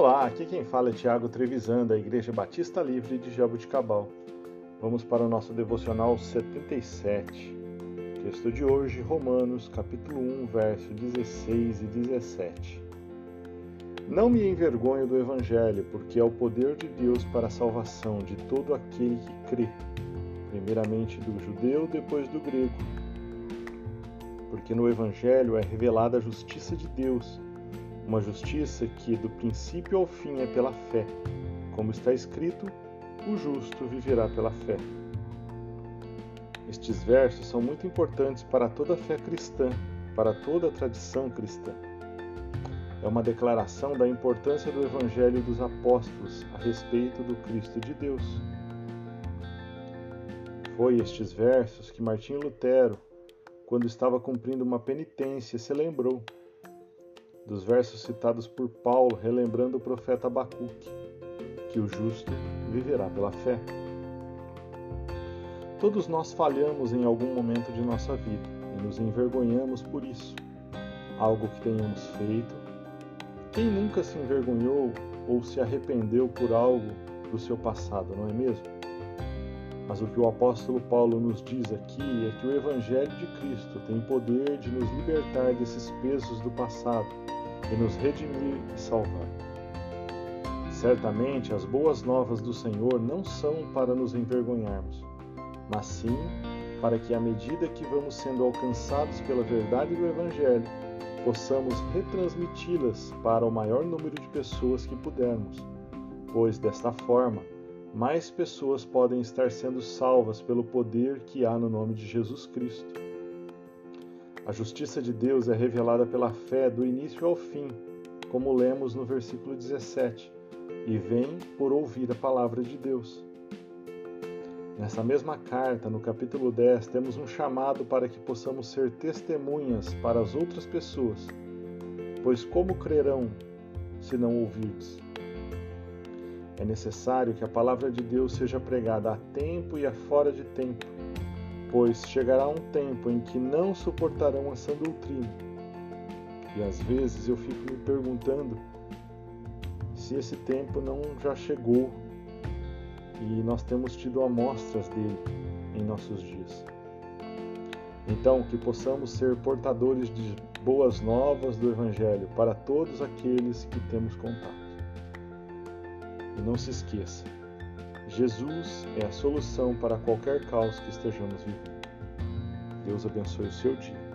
Olá, aqui quem fala é Tiago Trevisan, da Igreja Batista Livre de Jaboticabal. Vamos para o nosso devocional 77. Texto de hoje, Romanos, capítulo 1, verso 16 e 17. Não me envergonho do Evangelho, porque é o poder de Deus para a salvação de todo aquele que crê, primeiramente do judeu, depois do grego. Porque no Evangelho é revelada a justiça de Deus uma justiça que do princípio ao fim é pela fé. Como está escrito, o justo viverá pela fé. Estes versos são muito importantes para toda a fé cristã, para toda a tradição cristã. É uma declaração da importância do Evangelho dos Apóstolos a respeito do Cristo de Deus. Foi estes versos que Martinho Lutero, quando estava cumprindo uma penitência, se lembrou dos versos citados por Paulo, relembrando o profeta Abacuque, que o justo viverá pela fé. Todos nós falhamos em algum momento de nossa vida e nos envergonhamos por isso. Algo que tenhamos feito. Quem nunca se envergonhou ou se arrependeu por algo do seu passado, não é mesmo? Mas o que o apóstolo Paulo nos diz aqui é que o Evangelho de Cristo tem poder de nos libertar desses pesos do passado e nos redimir e salvar. Certamente as boas novas do Senhor não são para nos envergonharmos, mas sim para que, à medida que vamos sendo alcançados pela verdade do Evangelho, possamos retransmiti-las para o maior número de pessoas que pudermos, pois desta forma, mais pessoas podem estar sendo salvas pelo poder que há no nome de Jesus Cristo. A justiça de Deus é revelada pela fé do início ao fim, como lemos no versículo 17, e vem por ouvir a palavra de Deus. Nessa mesma carta, no capítulo 10, temos um chamado para que possamos ser testemunhas para as outras pessoas, pois como crerão se não ouvirdes? É necessário que a palavra de Deus seja pregada a tempo e a fora de tempo pois chegará um tempo em que não suportarão essa doutrina. E às vezes eu fico me perguntando se esse tempo não já chegou e nós temos tido amostras dele em nossos dias. Então, que possamos ser portadores de boas novas do Evangelho para todos aqueles que temos contato. E não se esqueça, Jesus é a solução para qualquer caos que estejamos vivendo. Deus abençoe o seu dia.